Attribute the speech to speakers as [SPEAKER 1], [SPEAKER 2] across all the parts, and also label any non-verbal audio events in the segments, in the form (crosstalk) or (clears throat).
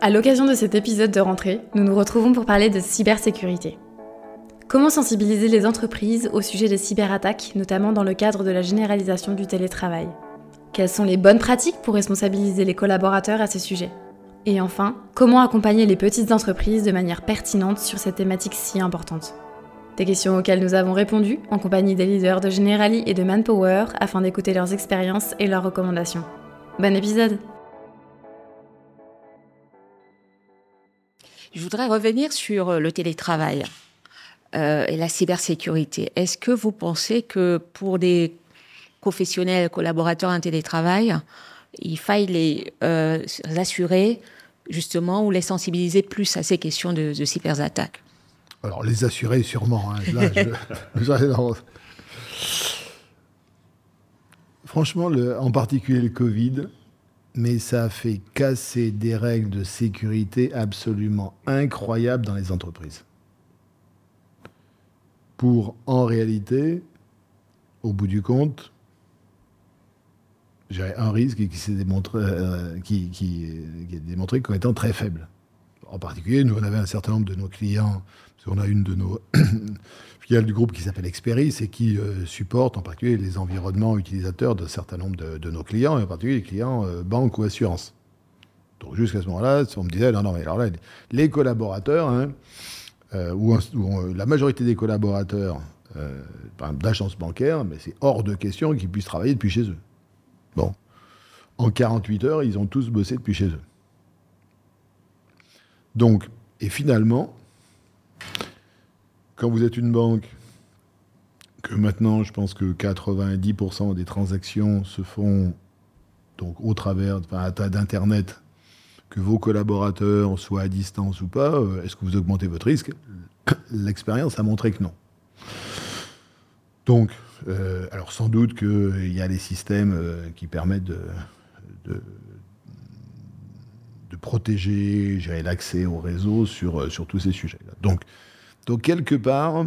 [SPEAKER 1] à l'occasion de cet épisode de rentrée, nous nous retrouvons pour parler de cybersécurité. Comment sensibiliser les entreprises au sujet des cyberattaques, notamment dans le cadre de la généralisation du télétravail? Quelles sont les bonnes pratiques pour responsabiliser les collaborateurs à ce sujet Et enfin, comment accompagner les petites entreprises de manière pertinente sur cette thématique si importante Des questions auxquelles nous avons répondu en compagnie des leaders de Generali et de Manpower afin d'écouter leurs expériences et leurs recommandations. Bon épisode
[SPEAKER 2] Je voudrais revenir sur euh, le télétravail euh, et la cybersécurité. Est-ce que vous pensez que pour des professionnels, collaborateurs en télétravail, il faille les euh, assurer justement ou les sensibiliser plus à ces questions de, de cyberattaques?
[SPEAKER 3] Alors les assurer sûrement. Hein. Là, (laughs) Franchement, le, en particulier le Covid, mais ça a fait casser des règles de sécurité absolument incroyables dans les entreprises. Pour, en réalité, au bout du compte, un risque qui s'est démontré, euh, qui, est démontré comme étant très faible. En particulier, nous, on avait un certain nombre de nos clients, qu'on a une de nos (coughs) filiales du groupe qui s'appelle Experis et qui euh, supporte en particulier les environnements utilisateurs d'un certain nombre de, nos clients, et en particulier les clients euh, banque ou assurance. Donc jusqu'à ce moment-là, on me disait, non, non, mais alors là, les collaborateurs, hein, euh, ou, la majorité des collaborateurs d'agence bancaire, mais c'est hors de question qu'ils puissent travailler depuis chez eux. Bon. En 48 heures, ils ont tous bossé depuis chez eux. Donc, et finalement, quand vous êtes une banque, que maintenant, je pense que 90% des transactions se font donc au travers d'Internet, que vos collaborateurs soient à distance ou pas, euh, est-ce que vous augmentez votre risque? (coughs) L'expérience a montré que non. Donc, euh, alors sans doute qu'il y a des systèmes euh, qui permettent de de protéger l'accès au réseau sur, euh, sur tous ces sujets-là. Donc, donc, quelque part,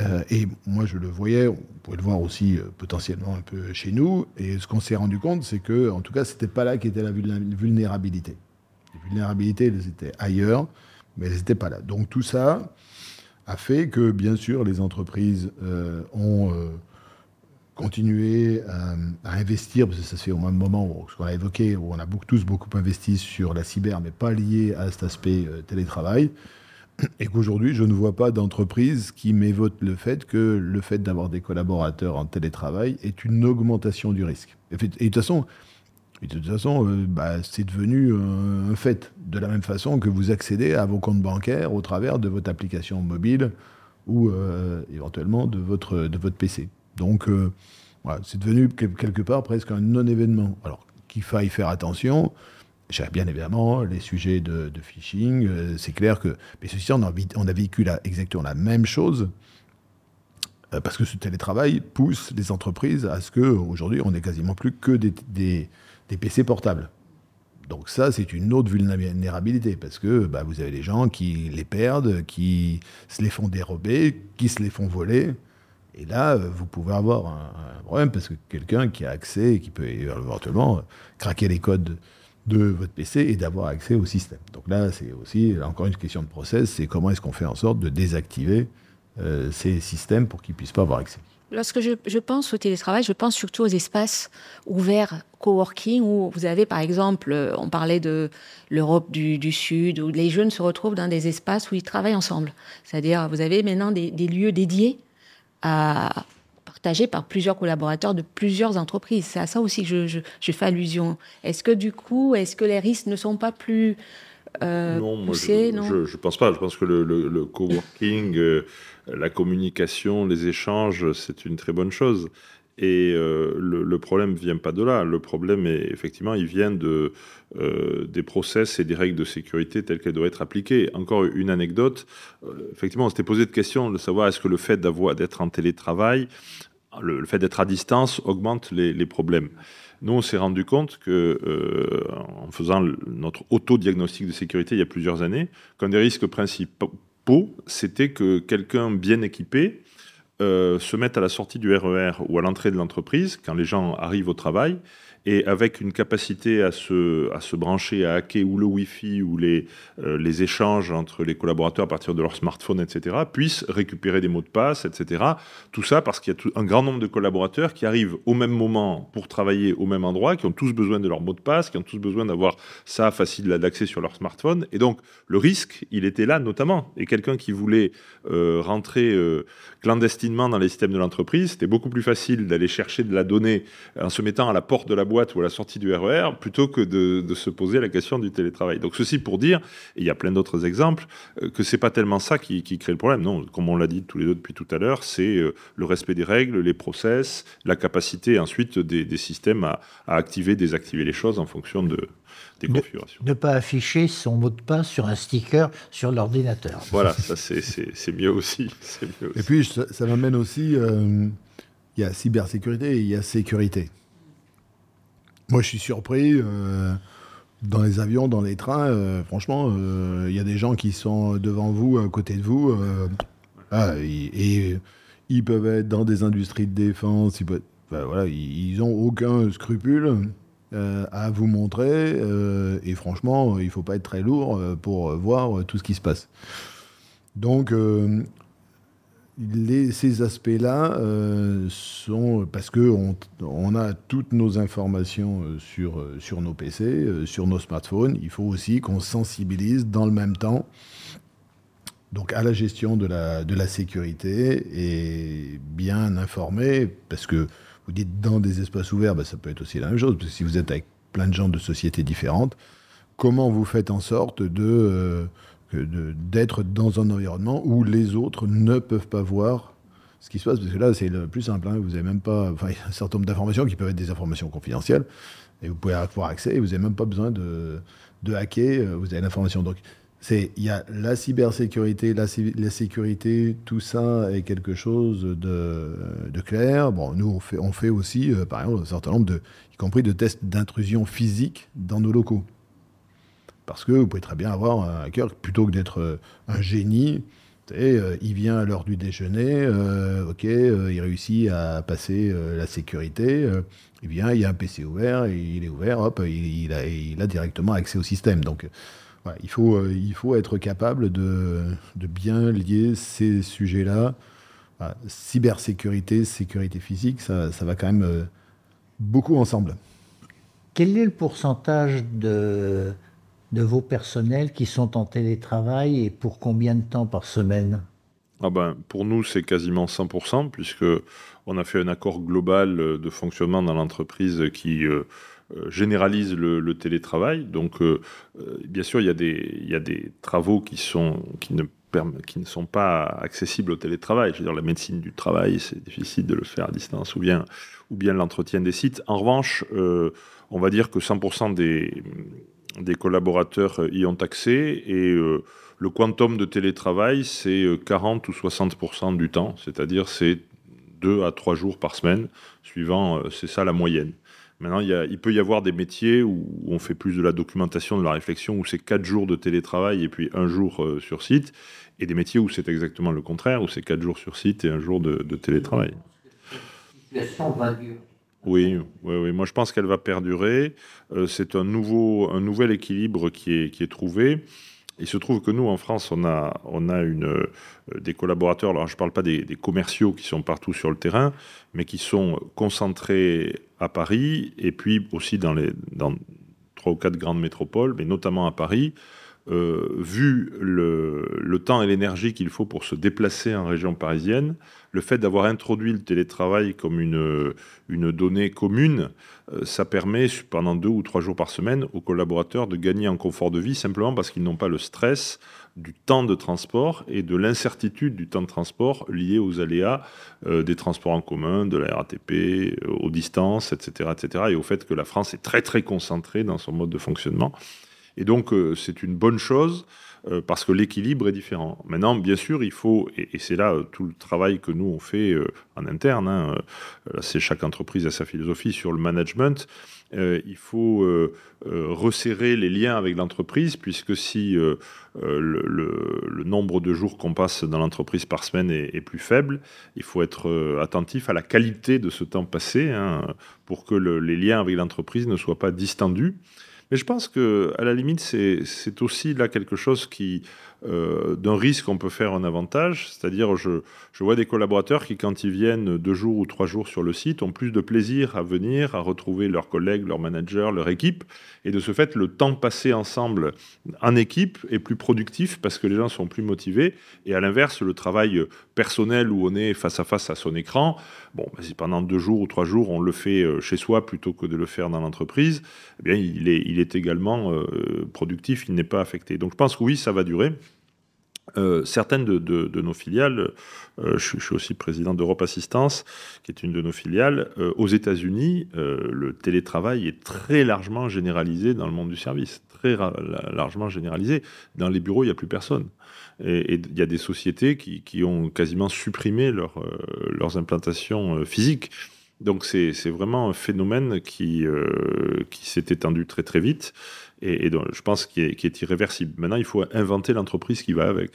[SPEAKER 3] euh, et moi je le voyais, on pouvait le voir aussi euh, potentiellement un peu chez nous, et ce qu'on s'est rendu compte, c'est que, en tout cas, c'était pas là qu'était la vulnérabilité. Les vulnérabilités, elles étaient ailleurs, mais elles n'étaient pas là. Donc tout ça a fait que, bien sûr, les entreprises ont continuer à, investir, parce que ça se fait au même moment, où, ce qu'on a évoqué, où on a tous beaucoup investi sur la cyber, mais pas lié à cet aspect euh, télétravail, et qu'aujourd'hui, je ne vois pas d'entreprise qui m'évoque le fait que le fait d'avoir des collaborateurs en télétravail est une augmentation du risque. Et, de toute façon, de toute façon euh, bah, c'est devenu un, fait. De la même façon que vous accédez à vos comptes bancaires au travers de votre application mobile ou euh, éventuellement de votre, de votre PC. Donc, euh, c'est devenu quelque part presque un non-événement. Alors, qu'il faille faire attention. Bien évidemment les sujets de, phishing. Euh, c'est clair que. Mais ceci, on a, vécu exactement la même chose. Euh, parce que ce télétravail pousse les entreprises à ce qu'aujourd'hui, on n'ait quasiment plus que des, des, PC portables. Donc ça, c'est une autre vulnérabilité, parce que bah, vous avez des gens qui les perdent, qui se les font dérober, qui se les font voler. Et là, euh, vous pouvez avoir un, problème parce que quelqu'un qui a accès et qui peut éventuellement euh, craquer les codes de votre PC et d'avoir accès au système. Donc là, c'est aussi encore une question de process, c'est comment est-ce qu'on fait en sorte de désactiver euh, ces systèmes pour qu'ils puissent pas avoir accès.
[SPEAKER 2] Lorsque je, pense au télétravail, je pense surtout aux espaces ouverts, coworking, où vous avez par exemple, on parlait de l'Europe du, Sud, où les jeunes se retrouvent dans des espaces où ils travaillent ensemble. C'est-à-dire, vous avez maintenant des lieux dédiés à partagé par plusieurs collaborateurs de plusieurs entreprises. C'est à ça aussi que je, fais allusion. Est-ce que du coup, est-ce que les risques ne sont pas plus euh, non, poussés,
[SPEAKER 4] je, non je, pense pas. Je pense que le, le, coworking, euh, la communication, les échanges, c'est une très bonne chose. Et le, problème ne vient pas de là. Le problème, est, effectivement, il vient de, des process et des règles de sécurité telles qu'elles doivent être appliquées. Encore une anecdote. effectivement, on s'était posé de questions de savoir est-ce que le fait d'être en télétravail, le, fait d'être à distance augmente les, problèmes. Nous, on s'est rendu compte que, euh, en faisant notre auto-diagnostic de sécurité il y a plusieurs années, qu'un des risques principaux, c'était que quelqu'un bien équipé euh, se mette à la sortie du RER e ou à l'entrée de l'entreprise, quand les gens arrivent au travail, et avec une capacité à se, à se brancher, à hacker ou le Wi-Fi ou les, euh, les échanges entre les collaborateurs à partir de leur smartphone, etc., puissent récupérer des mots de passe, etc. Tout ça parce qu'il y a un grand nombre de collaborateurs qui arrivent au même moment pour travailler au même endroit, qui ont tous besoin de leur mot de passe, qui ont tous besoin d'avoir ça facile d'accès sur leur smartphone. Et donc, le risque, il était là notamment. Et quelqu'un qui voulait euh, rentrer euh, dans les systèmes de l'entreprise, c'était beaucoup plus facile d'aller chercher de la donnée en se mettant à la porte de la boîte ou à la sortie du RER e plutôt que de, se poser la question du télétravail. Donc ceci pour dire, et il y a plein d'autres exemples, euh, que c'est pas tellement ça qui, crée le problème. Non, comme on l'a dit tous les deux depuis tout à l'heure, c'est euh, le respect des règles, les process, la capacité ensuite des, systèmes à, activer, désactiver les choses en fonction de, des configurations.
[SPEAKER 5] Ne pas afficher son mot de passe sur un sticker sur l'ordinateur.
[SPEAKER 4] Voilà, ça c'est (laughs) mieux, aussi.
[SPEAKER 3] Et puis ça, m'amène aussi, euh, il y a cybersécurité et il y a sécurité. Moi, je suis surpris. Euh, dans les avions, dans les trains, euh, franchement, euh, il y a des gens qui sont devant vous, à côté de vous, ah, et, ils peuvent être dans des industries de défense, ils, voilà, ils n'ont aucun scrupule à vous montrer, et franchement, il ne faut pas être très lourd pour voir tout ce qui se passe. Donc, ces aspects-là euh, sont parce que on, a toutes nos informations euh, sur, euh, sur nos PC, sur nos smartphones. Il faut aussi qu'on sensibilise dans le même temps donc à la gestion de la, de la sécurité et bien informer, parce que vous dites dans des espaces ouverts, bah, ça peut être aussi la même chose, parce que si vous êtes avec plein de gens de sociétés différentes, comment vous faites en sorte de d'être dans un environnement où les autres ne peuvent pas voir ce qui se passe, parce que là, c'est le plus simple. Hein. vous n'avez même pas. Il y a un certain nombre d'informations qui peuvent être des informations confidentielles, et vous pouvez avoir accès, et vous n'avez même pas besoin de, de hacker, euh, vous avez l'information. Donc, il y a la cybersécurité, la, sécurité, tout ça est quelque chose de, clair. Bon, nous, on fait, aussi, euh, par exemple, un certain nombre de, y compris de tests d'intrusion physique dans nos locaux. Parce que vous pouvez très bien avoir un hacker, plutôt que d'être euh, un génie, euh, il vient à l'heure du déjeuner, ok, il réussit à passer la sécurité, il vient, il y a un PC ouvert, il est ouvert, hop, il, a, il a, directement accès au système. Donc, il, faut, il faut être capable de, de bien lier ces sujets-là. cybersécurité, sécurité physique, ça, ça va quand même beaucoup ensemble.
[SPEAKER 5] Quel est le pourcentage de de vos personnels qui sont en télétravail et pour combien de temps par semaine?
[SPEAKER 4] Ah ben, Pour nous, c'est quasiment 100%, puisque on a fait un accord global de fonctionnement dans l'entreprise qui euh, euh, généralise le, télétravail. Donc, euh, bien sûr, il y, a des, travaux qui, ne sont pas accessibles au télétravail. Je veux dire, la médecine du travail, c'est difficile de le faire à distance, ou bien, l'entretien des sites. En revanche, on va dire que 100% des, collaborateurs y ont accès et euh, le quantum de télétravail, c'est 40 euh, ou 60% du temps, c'est-à-dire c'est 2 à 3 jours par semaine, suivant, euh, c'est ça la moyenne. Maintenant, il, peut y avoir des métiers où on fait plus de la documentation, de la réflexion, où c'est 4 jours de télétravail et puis un jour sur site, et des métiers où c'est exactement le contraire, où c'est 4 jours sur site et un jour de, de télétravail. Oui, oui, oui, moi je pense qu'elle va perdurer. Euh, c'est un, nouveau, un nouvel équilibre qui est, qui est trouvé. Il se trouve que nous, en France, on a, euh, des collaborateurs, alors je ne parle pas des, commerciaux qui sont partout sur le terrain, mais qui sont concentrés à Paris et puis aussi dans, les, dans trois ou quatre grandes métropoles, mais notamment à Paris. Euh, vu le, temps et l'énergie qu'il faut pour se déplacer en région parisienne, le fait d'avoir introduit le télétravail comme une, une donnée commune, euh, ça permet pendant deux ou trois jours par semaine aux collaborateurs de gagner en confort de vie simplement parce qu'ils n'ont pas le stress du temps de transport et de l'incertitude du temps de transport lié aux aléas euh, des transports en commun, de la RATP, aux distances, etc., etc., et au fait que la France est très très concentrée dans son mode de fonctionnement. Et donc c'est une bonne chose euh, parce que l'équilibre est différent. Maintenant, bien sûr, il faut, et, c'est là euh, tout le travail que nous on fait euh, en interne, hein, c'est chaque entreprise a sa philosophie sur le management, il faut resserrer les liens avec l'entreprise, puisque si le, nombre de jours qu'on passe dans l'entreprise par semaine est, plus faible, il faut être attentif à la qualité de ce temps passé hein, pour que les liens avec l'entreprise ne soient pas distendus. Mais je pense que, à la limite, c'est aussi là quelque chose qui, euh, d'un risque, on peut faire un avantage. C'est-à-dire, je, je, vois des collaborateurs qui, quand ils viennent deux jours ou trois jours sur le site, ont plus de plaisir à venir, à retrouver leurs collègues, leurs managers, leur équipe. Et de ce fait, le temps passé ensemble en équipe est plus productif parce que les gens sont plus motivés. Et à l'inverse, le travail personnel où on est face à face à son écran, bon, bah, si pendant deux jours ou trois jours, on le fait euh, chez soi plutôt que de le faire dans l'entreprise, eh bien, il est, il est également euh, productif, il n'est pas affecté. Donc je pense que oui, ça va durer. Euh, certaines de, nos filiales, euh, je, suis aussi président d'Europe Assistance, qui est une de nos filiales, euh, aux États-Unis, le télétravail est très largement généralisé dans le monde du service, très largement généralisé. Dans les bureaux, il n'y a plus personne. Et il y a des sociétés qui, ont quasiment supprimé leurs implantations physiques. Donc c'est vraiment un phénomène qui, qui s'est étendu très très vite et, donc, je pense qu'il est, est, irréversible. Maintenant, il faut inventer l'entreprise qui va avec.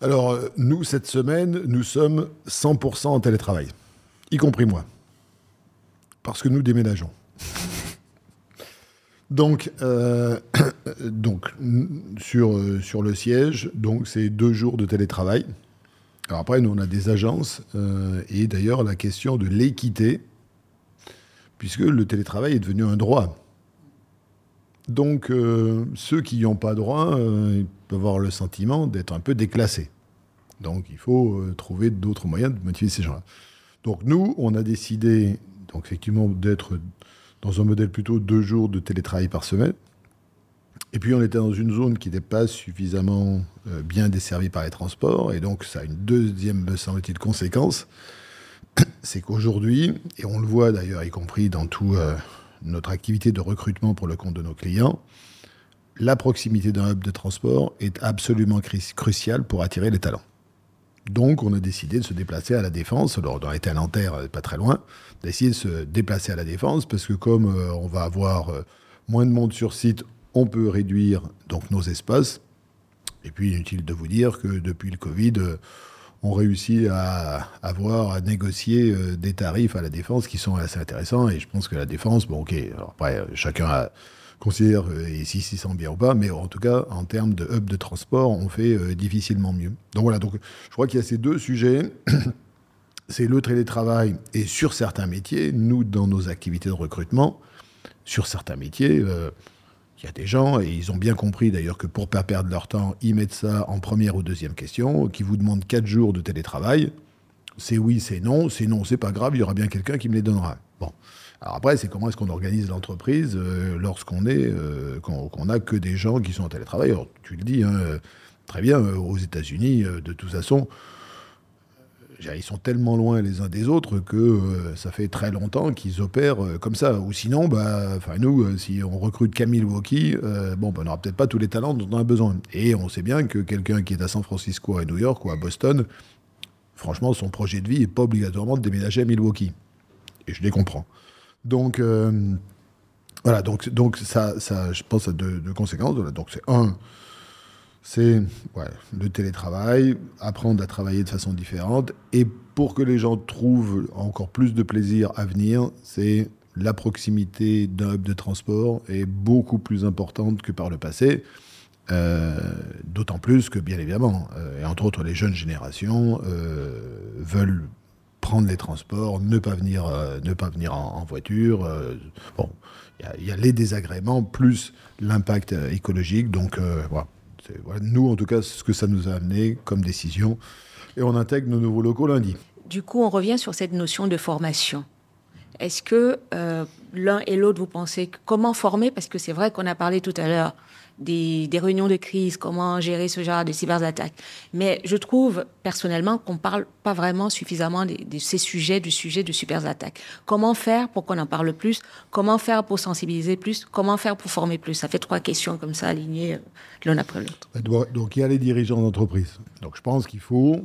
[SPEAKER 3] Alors, euh, nous, cette semaine, nous sommes 100% en télétravail, y compris moi, parce que nous déménageons. (laughs) donc, euh, (coughs) donc sur, euh, sur le siège, donc c'est deux jours de télétravail. Alors après, nous, on a des agences, et d'ailleurs, la question de l'équité, puisque le télétravail est devenu un droit. Donc, euh, ceux qui n'y ont pas droit, euh, ils peuvent avoir le sentiment d'être un peu déclassés. Donc, il faut euh, trouver d'autres moyens de motiver ces gens-là. Donc, nous, on a décidé, donc, effectivement, d'être dans un modèle plutôt deux jours de télétravail par semaine. Et puis, on était dans une zone qui n'était pas suffisamment bien desservie par les transports. Et donc, ça a une deuxième, me semble-t-il, conséquence. (clears throat) C'est qu'aujourd'hui, et on le voit d'ailleurs, y compris dans tout notre activité de recrutement pour le compte de nos clients, la proximité d'un hub de transport est absolument cruciale pour attirer les talents. Donc, on a décidé de se déplacer à la Défense. Alors, on été à Nanterre, euh, pas très loin, d'essayer de se déplacer à la Défense parce que comme euh, on va avoir euh, moins de monde sur site, on peut réduire donc nos espaces. Et puis, inutile de vous dire que depuis le Covid, on réussit à avoir, à négocier euh, des tarifs à la défense qui sont assez intéressants. Et je pense que la défense, bon, ok, après, chacun considère euh, si s'y sent bien ou pas, mais en tout cas, en termes de hub de transport, on fait euh, difficilement mieux. Donc voilà, donc je crois qu'il y a ces deux sujets. (coughs) C'est le télétravail et sur certains métiers, nous, dans nos activités de recrutement, sur certains métiers, y a des gens, et ils ont bien compris d'ailleurs que pour pas perdre leur temps, ils mettent ça en première ou deuxième question, qui vous demandent quatre jours de télétravail. C'est oui, c'est non. C'est non, c'est pas grave, il y aura bien quelqu'un qui me les donnera. Bon. Alors après, c'est comment est-ce qu'on organise l'entreprise euh, lorsqu'on est, euh, qu'on n'a que des gens qui sont en télétravail. Alors, tu le dis, hein, très bien, euh, aux États-Unis, de toute façon, ils sont tellement loin les uns des autres que euh, ça fait très longtemps qu'ils opèrent euh, comme ça. Ou sinon, bah, nous, euh, si on recrute Camille Milwaukee, bon, bah, on n'aura peut-être pas tous les talents dont on a besoin. Et on sait bien que quelqu'un qui est à San Francisco, à New York ou à Boston, franchement, son projet de vie n'est pas obligatoirement de déménager à Milwaukee. Et je les comprends. Donc, voilà, donc, donc ça, ça, je pense à deux, deux conséquences. Donc c'est un, c'est le télétravail, apprendre à travailler de façon différente. Et pour que les gens trouvent encore plus de plaisir à venir, c'est la proximité d'un hub de transport est beaucoup plus importante que par le passé. Euh, d'autant plus que, bien évidemment, euh, et entre autres les jeunes générations euh, veulent prendre les transports, ne pas venir, ne pas venir en, voiture. bon, il y, a les désagréments plus l'impact écologique. Donc voilà, Nous, en tout cas, ce que ça nous a amené comme décision. Et on intègre nos nouveaux locaux lundi.
[SPEAKER 2] Du coup, on revient sur cette notion de formation. Est-ce que euh, l'un et l'autre, vous pensez comment former? Parce que c'est vrai qu'on a parlé tout à l'heure des, réunions de crise, comment gérer ce genre de cyberattaques. Mais je trouve personnellement qu'on ne parle pas vraiment suffisamment de, ces sujets, du sujet de cyberattaques. Comment faire pour qu'on en parle plus? Comment faire pour sensibiliser plus? Comment faire pour former plus? Ça fait trois questions comme ça alignées euh, l'un après l'autre.
[SPEAKER 3] Donc il y a les dirigeants d'entreprise. Donc je pense qu'il faut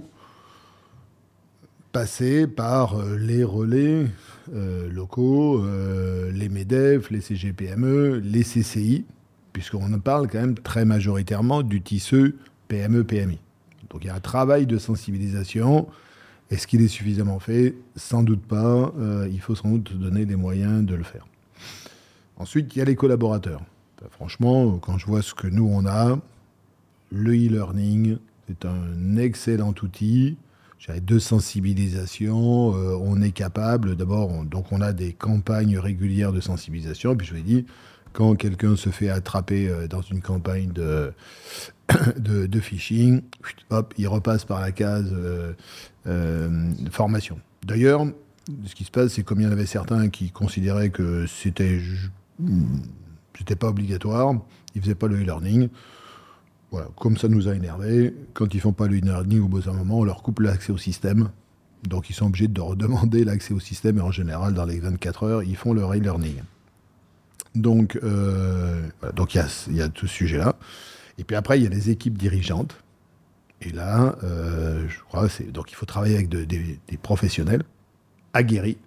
[SPEAKER 3] passer par euh, les relais euh, locaux, les MEDEF, les CGPME, les CCI, puisqu'on parle quand même très majoritairement du tisseux PME-PMI. Donc il y a un travail de sensibilisation. Est-ce qu'il est suffisamment fait? Sans doute pas. Euh, il faut sans doute donner les moyens de le faire. Ensuite, il y a les collaborateurs. franchement, quand je vois ce que nous, on a, le e-learning, c'est un excellent outil de sensibilisation. Euh, on est capable, d'abord, donc on a des campagnes régulières de sensibilisation. Puis je vous ai dit, quand quelqu'un se fait attraper euh, dans une campagne (coughs) de, de, phishing, hop, il repasse par la case euh, euh, formation. D'ailleurs, ce qui se passe, c'est comme il y en avait certains qui considéraient que c'était c'était pas obligatoire, ils faisaient pas le e-learning. Voilà, comme ça nous a énervé, quand ils font pas le e-learning au bout d'un moment, on leur coupe l'accès au système. Donc ils sont obligés de redemander l'accès au système et en général, dans les 24 heures, ils font leur e-learning. Donc, euh, donc il y a, tout ce sujet-là. Et puis après, il y a les équipes dirigeantes. Et là, euh, je crois, donc il faut travailler avec des, professionnels aguerris.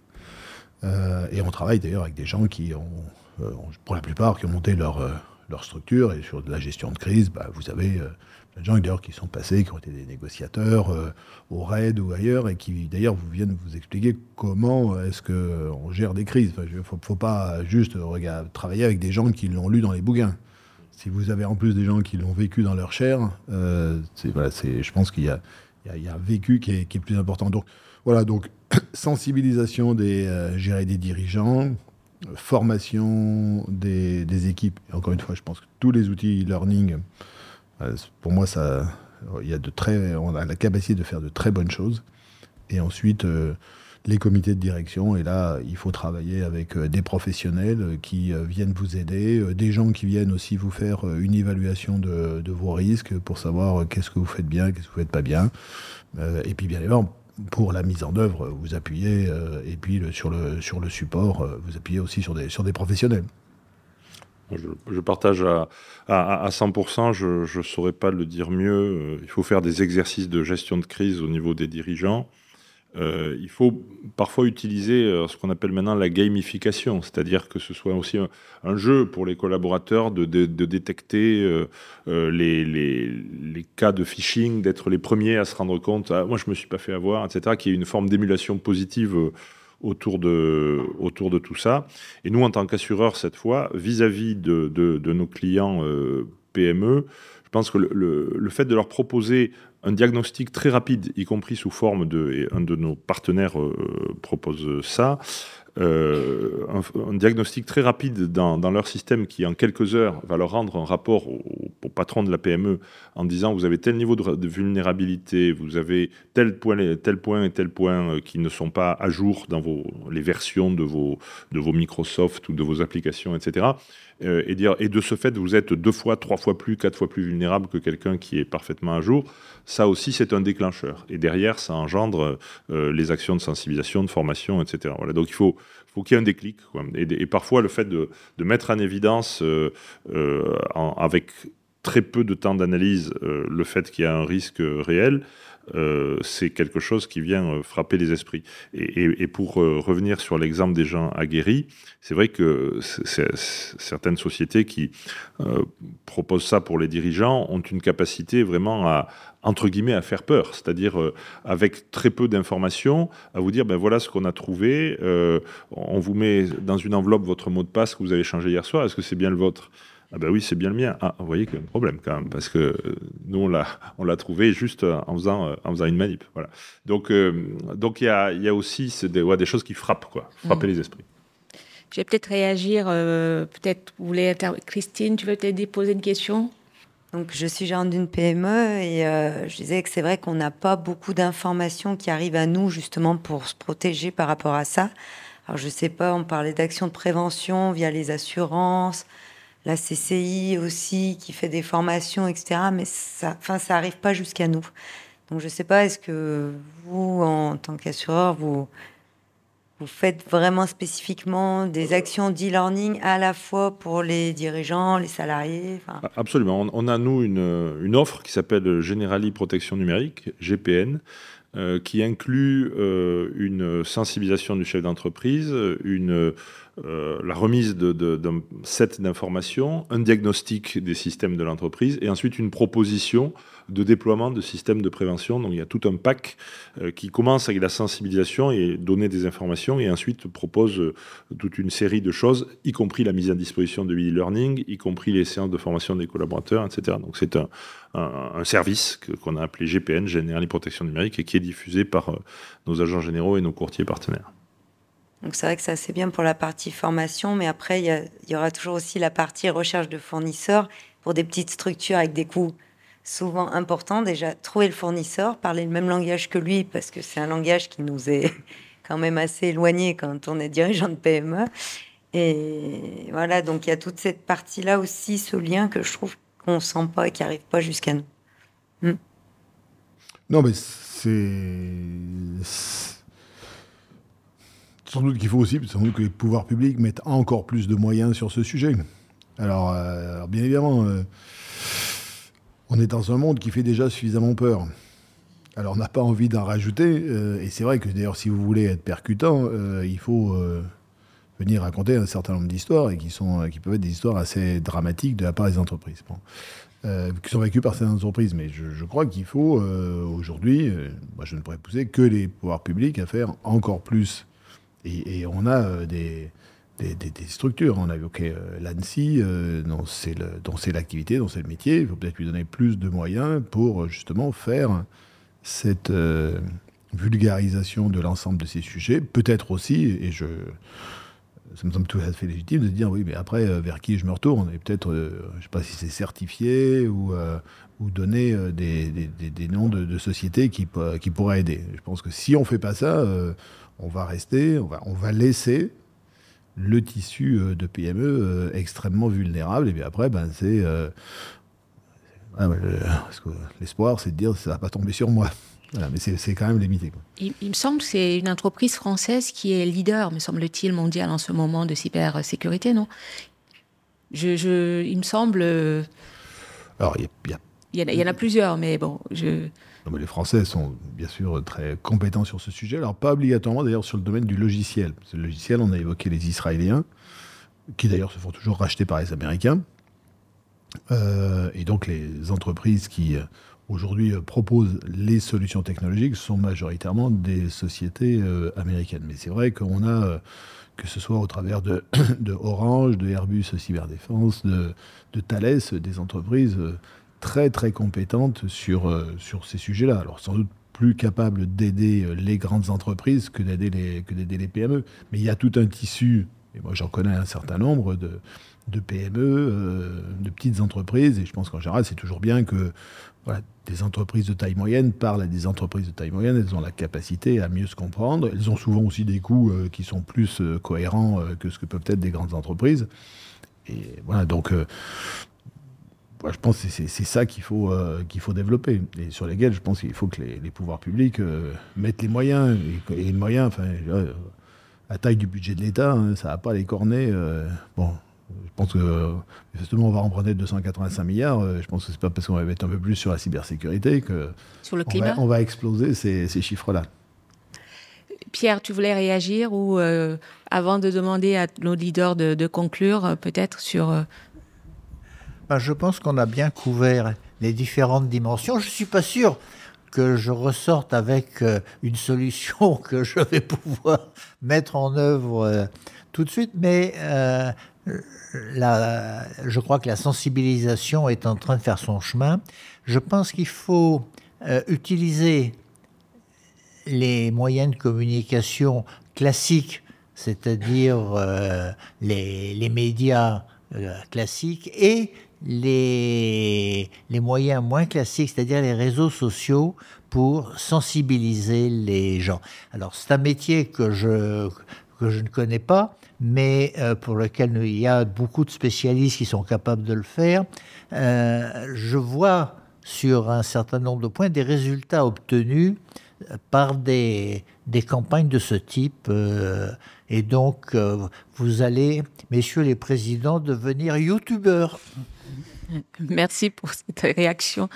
[SPEAKER 3] Euh, et on travaille d'ailleurs avec des gens qui ont, pour la plupart, qui ont monté leur, leur structure. Et sur de la gestion de crise, bah, vous avez des gens d'ailleurs qui sont passés, qui ont été des négociateurs euh, au RAID ou ailleurs, et qui d'ailleurs vous viennent vous expliquer comment est-ce qu'on gère des crises. Il ne faut, pas juste travailler avec des gens qui l'ont lu dans les bouquins. Si vous avez en plus des gens qui l'ont vécu dans leur chair, euh, voilà, je pense qu'il y, a, un vécu qui est, plus important. Donc voilà, donc (coughs) sensibilisation des, euh, des dirigeants, formation des, équipes. Encore une fois, je pense que tous les outils e-learning euh, pour moi, ça, il y a de très, on a la capacité de faire de très bonnes choses. Et ensuite, euh, les comités de direction. Et là, il faut travailler avec euh, des professionnels qui viennent vous aider, des gens qui viennent aussi vous faire une évaluation de, vos risques pour savoir qu'est-ce que vous faites bien, qu'est-ce que vous faites pas bien. et puis, bien évidemment, pour la mise en œuvre, vous appuyez, et puis sur, le, sur le support, vous appuyez aussi sur des, sur des professionnels.
[SPEAKER 4] Je, partage à, à, 100%, je ne saurais pas le dire mieux. Euh, il faut faire des exercices de gestion de crise au niveau des dirigeants. Euh, il faut parfois utiliser euh, ce qu'on appelle maintenant la gamification, c'est-à-dire que ce soit aussi un, jeu pour les collaborateurs de, détecter les, cas de phishing, d'être les premiers à se rendre compte, ah, moi je me suis pas fait avoir, etc., qui est une forme d'émulation positive autour de, autour de tout ça. Et nous, en tant qu'assureurs, cette fois, vis-à-vis de, de, nos clients euh, PME, je pense que le, le, fait de leur proposer un diagnostic très rapide, y compris sous forme de, et un de nos partenaires euh, propose ça, euh, un, diagnostic très rapide dans, leur système qui, en quelques heures, va leur rendre un rapport au, patron de la PME en disant vous avez tel niveau de, vulnérabilité, vous avez tel point, tel point et tel point euh, qui ne sont pas à jour dans vos, les versions vos, de vos Microsoft ou de vos applications, etc. Euh, et, dire, et de ce fait, vous êtes deux fois, trois fois plus, quatre fois plus vulnérable que quelqu'un qui est parfaitement à jour. Ça aussi, c'est un déclencheur. Et derrière, ça engendre euh, les actions de sensibilisation, de formation, etc. Voilà. Donc il faut, faut qu'il y ait un déclic. Et, parfois, le fait de, de mettre en évidence euh, avec très peu de temps d'analyse le fait qu'il y a un risque réel, euh, c'est quelque chose qui vient euh, frapper les esprits. Et, pour euh, revenir sur l'exemple des gens aguerris, c'est vrai que certaines sociétés qui proposent ça pour les dirigeants ont une capacité vraiment à, entre guillemets, à faire peur, c'est-à-dire avec très peu d'informations, à vous dire, ben voilà ce qu'on a trouvé, on vous met dans une enveloppe votre mot de passe que vous avez changé hier soir, est-ce que c'est bien le vôtre? Ah ben oui, c'est bien le mien. Ah, vous voyez qu'il y a un problème quand même, parce que euh, nous, on l'a, on l'a trouvé juste en faisant, euh, en faisant une manip. Voilà. Donc, euh, donc il y a, y a aussi des, ouais, des choses qui frappent, quoi, frapper mm. les esprits.
[SPEAKER 2] Je vais peut-être réagir, peut-être, vous voulez, Christine, tu veux peut-être poser une question?
[SPEAKER 6] Donc, je suis gérante d'une PME et euh, je disais que c'est vrai qu'on n'a pas beaucoup d'informations qui arrivent à nous justement pour se protéger par rapport à ça. Alors, je sais pas, on parlait d'actions de prévention via les assurances, la CCI aussi qui fait des formations, etc. Mais ça, enfin, ça arrive pas jusqu'à nous. Donc, je sais pas, est-ce que vous, en tant qu'assureur, vous vous faites vraiment spécifiquement des actions d'e-learning à la fois pour les dirigeants, les salariés
[SPEAKER 4] Absolument. On a, nous, une, une offre qui s'appelle Generali Protection Numérique, GPN, euh, qui inclut euh, une sensibilisation du chef d'entreprise, une euh, la remise d'un set d'informations, un diagnostic des systèmes de l'entreprise et ensuite une proposition de déploiement de systèmes de prévention. Donc il y a tout un pack euh, qui commence avec la sensibilisation et donner des informations et ensuite propose euh, toute une série de choses, y compris la mise à disposition de e-learning, y compris les séances de formation des collaborateurs, etc. Donc c'est un, service qu'on a appelé GPN, Général Protection Numérique, et qui est diffusé par nos agents généraux et nos courtiers partenaires.
[SPEAKER 6] Donc c'est vrai que c'est assez bien pour la partie formation, mais après, il y, aura toujours aussi la partie recherche de fournisseurs pour des petites structures avec des coûts souvent importants. Déjà, trouver le fournisseur, parler le même langage que lui, parce que c'est un langage qui nous est (laughs) quand même assez éloigné quand on est dirigeant de PME. Et voilà, donc il y a toute cette partie-là aussi, ce lien que je trouve qu'on sent pas et qui arrive pas jusqu'à nous. Hmm.
[SPEAKER 3] Non, mais c'est sans doute qu'il faut aussi, sans que les pouvoirs publics mettent encore plus de moyens sur ce sujet. Alors, euh, bien évidemment, euh, on est dans un monde qui fait déjà suffisamment peur. Alors, on n'a pas envie d'en rajouter. Euh, et c'est vrai que d'ailleurs, si vous voulez être percutant, il faut venir raconter un certain nombre d'histoires et qui, sont, qui peuvent être des histoires assez dramatiques de la part des entreprises. qui sont vécues par ces entreprises. Mais je, crois qu'il faut aujourd'hui, moi je ne pourrais pousser que les pouvoirs publics à faire encore plus et, on a euh, des, structures. On a évoqué euh, l'ANSI, euh, dont c'est l'activité, dont c'est le métier. Il faut peut-être lui donner plus de moyens pour justement faire cette vulgarisation de l'ensemble de ces sujets. Peut-être aussi, et je, ça me semble tout à fait légitime de dire oui, mais après, vers qui je me retourne Et peut-être, je ne sais pas si c'est certifié ou, donner des, noms de, de, sociétés qui, qui pourraient aider. Je pense que si on ne fait pas ça, on va rester, on va, on va laisser le tissu euh, de PME euh, extrêmement vulnérable. Et puis après, ben, c'est. Euh, l'espoir, c'est de dire ça va pas tomber sur moi. mais c'est quand même limité.
[SPEAKER 2] Il, me semble que c'est une entreprise française qui est leader, me semble-t-il, mondial en ce moment de cybersécurité, non? Je, Il me semble.
[SPEAKER 3] Alors, il y,
[SPEAKER 2] il y, en a plusieurs, mais bon, je
[SPEAKER 3] les Français sont bien sûr très compétents sur ce sujet, alors pas obligatoirement d'ailleurs sur le domaine du logiciel. Le logiciel, on a évoqué les Israéliens, qui d'ailleurs se font toujours racheter par les Américains. Euh, et donc les entreprises qui euh, aujourd'hui euh, proposent les solutions technologiques sont majoritairement des sociétés américaines. Mais c'est vrai qu'on a, que ce soit au travers de, (coughs) Orange, de Airbus Cyberdéfense, de, de Thales, des entreprises très très compétente sur, euh, sur ces sujets-là. Alors sans doute plus capable d'aider euh, les grandes entreprises que d'aider les, que d'aider les PME. Mais il y a tout un tissu, et moi j'en connais un certain nombre, de, de PME, euh, de petites entreprises, et je pense qu'en général c'est toujours bien que des entreprises de taille moyenne parlent à des entreprises de taille moyenne, elles ont la capacité à mieux se comprendre, elles ont souvent aussi des coûts qui sont plus cohérents que ce que peuvent être des grandes entreprises. Et voilà, donc je pense que c'est ça qu'il faut, euh, qu'il faut développer et sur lesquels je pense qu'il faut que les, pouvoirs publics euh, mettent les moyens. Et, les moyens, enfin, la taille du budget de l'État, hein, ça n'a pas les cornets. Euh, bon, je pense que justement on va emprunter 285 milliards. je pense que c'est pas parce qu'on va mettre un peu plus sur la cybersécurité que
[SPEAKER 2] sur le climat.
[SPEAKER 3] On, va, exploser ces, ces chiffres-là.
[SPEAKER 2] Pierre, tu voulais réagir ou avant de demander à nos leaders de, de conclure, peut-être sur
[SPEAKER 5] ben, je pense qu'on a bien couvert les différentes dimensions. Je ne suis pas sûr que je ressorte avec euh, une solution (laughs) que je vais pouvoir mettre en œuvre euh, tout de suite, mais euh, je crois que la sensibilisation est en train de faire son chemin. Je pense qu'il faut utiliser les moyens de communication classiques, c'est-à-dire les, les, médias classiques, et les, moyens moins classiques, c'est-à-dire les réseaux sociaux, pour sensibiliser les gens. Alors c'est un métier que je, que je ne connais pas, mais euh, pour lequel il y a beaucoup de spécialistes qui sont capables de le faire. Euh, je vois sur un certain nombre de points des résultats obtenus par des, des campagnes de ce type. Euh, et donc, vous allez, messieurs les présidents, devenir youtubeurs. (laughs)
[SPEAKER 2] Merci pour cette réaction.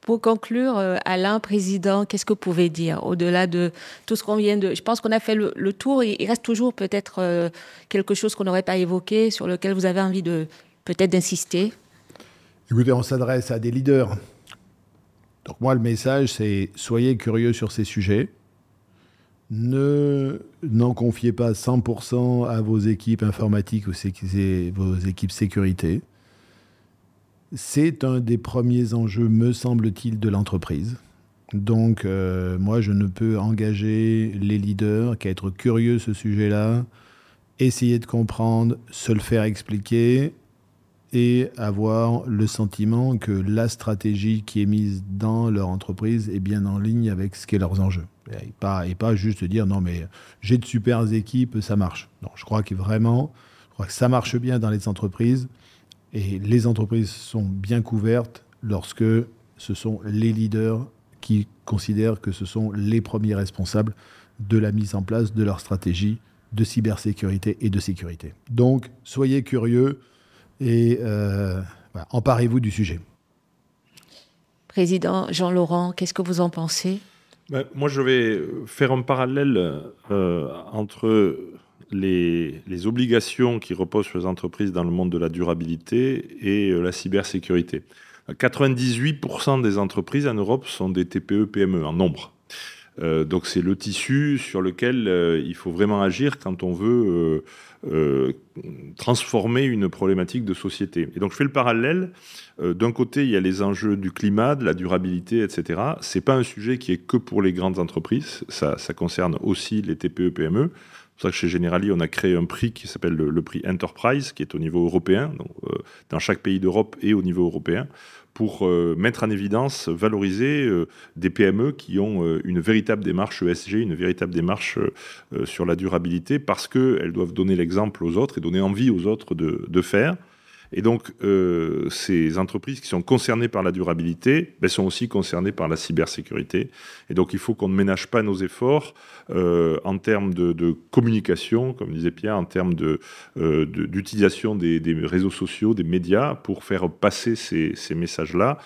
[SPEAKER 2] Pour conclure, euh, Alain, président, qu'est-ce que vous pouvez dire au-delà de tout ce qu'on vient de... Je pense qu'on a fait le, tour. Il reste toujours peut-être euh, quelque chose qu'on n'aurait pas évoqué, sur lequel vous avez envie de peut-être d'insister?
[SPEAKER 3] Écoutez, on s'adresse à des leaders. Donc moi, le message, c'est soyez curieux sur ces sujets. Ne n'en confiez pas 100% à vos équipes informatiques ou vos équipes sécurité. C'est un des premiers enjeux, me semble-t-il, de l'entreprise. Donc, euh, moi, je ne peux engager les leaders qu'à être curieux ce sujet-là, essayer de comprendre, se le faire expliquer et avoir le sentiment que la stratégie qui est mise dans leur entreprise est bien en ligne avec ce qu'est leurs enjeux. Et pas, et pas juste dire non, mais j'ai de super équipes, ça marche. Non, je crois que vraiment, je crois que ça marche bien dans les entreprises. Et les entreprises sont bien couvertes lorsque ce sont les leaders qui considèrent que ce sont les premiers responsables de la mise en place de leur stratégie de cybersécurité et de sécurité. Donc, soyez curieux et euh, emparez-vous du sujet.
[SPEAKER 2] Président Jean-Laurent, qu'est-ce que vous en pensez?
[SPEAKER 4] Ben, Moi, je vais faire un parallèle euh, entre les, obligations qui reposent sur les entreprises dans le monde de la durabilité et euh, la cybersécurité. 98% des entreprises en Europe sont des TPE-PME en nombre. Euh, donc c'est le tissu sur lequel euh, il faut vraiment agir quand on veut transformer une problématique de société. Et donc je fais le parallèle. D'un côté, il y a les enjeux du climat, de la durabilité, etc. C'est pas un sujet qui est que pour les grandes entreprises. Ça, ça concerne aussi les TPE-PME. Pour ça que chez Generali, on a créé un prix qui s'appelle le, prix Enterprise, qui est au niveau européen, euh, dans chaque pays d'Europe et au niveau européen, pour euh, mettre en évidence, valoriser euh, des PME qui ont une véritable démarche ESG, une véritable démarche sur la durabilité, parce qu'elles doivent donner l'exemple aux autres et donner envie aux autres de faire. Et donc, euh, ces entreprises qui sont concernées par la durabilité ben, sont aussi concernées par la cybersécurité. Et donc, il faut qu'on ne ménage pas nos efforts euh, en termes de, communication, comme disait Pierre, en termes euh, d'utilisation de, des, réseaux sociaux, des médias, pour faire passer ces, ces messages-là,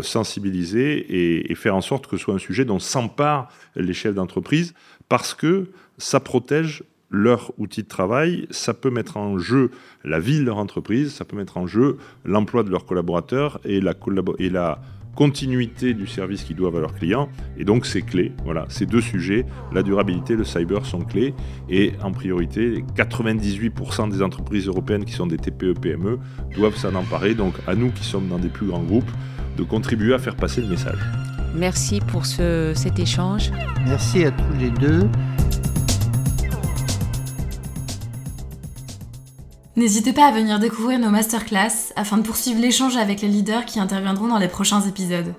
[SPEAKER 4] sensibiliser et, et, faire en sorte que ce soit un sujet dont s'emparent les chefs d'entreprise, parce que ça protège leur outil de travail, ça peut mettre en jeu la vie de leur entreprise, ça peut mettre en jeu l'emploi de leurs collaborateurs et la, et la continuité du service qu'ils doivent à leurs clients. Et donc, c'est clé. Voilà, ces deux sujets, la durabilité, le cyber, sont clés. Et en priorité, 98% des entreprises européennes qui sont des TPE-PME e doivent s'en emparer. Donc, à nous qui sommes dans des plus grands groupes, de contribuer à faire passer le message.
[SPEAKER 2] Merci pour ce, cet échange.
[SPEAKER 5] Merci à tous les deux.
[SPEAKER 1] N'hésitez pas à venir découvrir nos masterclass afin de poursuivre l'échange avec les leaders qui interviendront dans les prochains épisodes.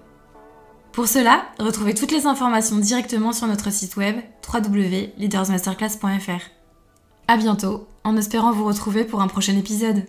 [SPEAKER 1] Pour cela, retrouvez toutes les informations directement sur notre site web www.leadersmasterclass.fr. A bientôt, en espérant vous retrouver pour un prochain épisode.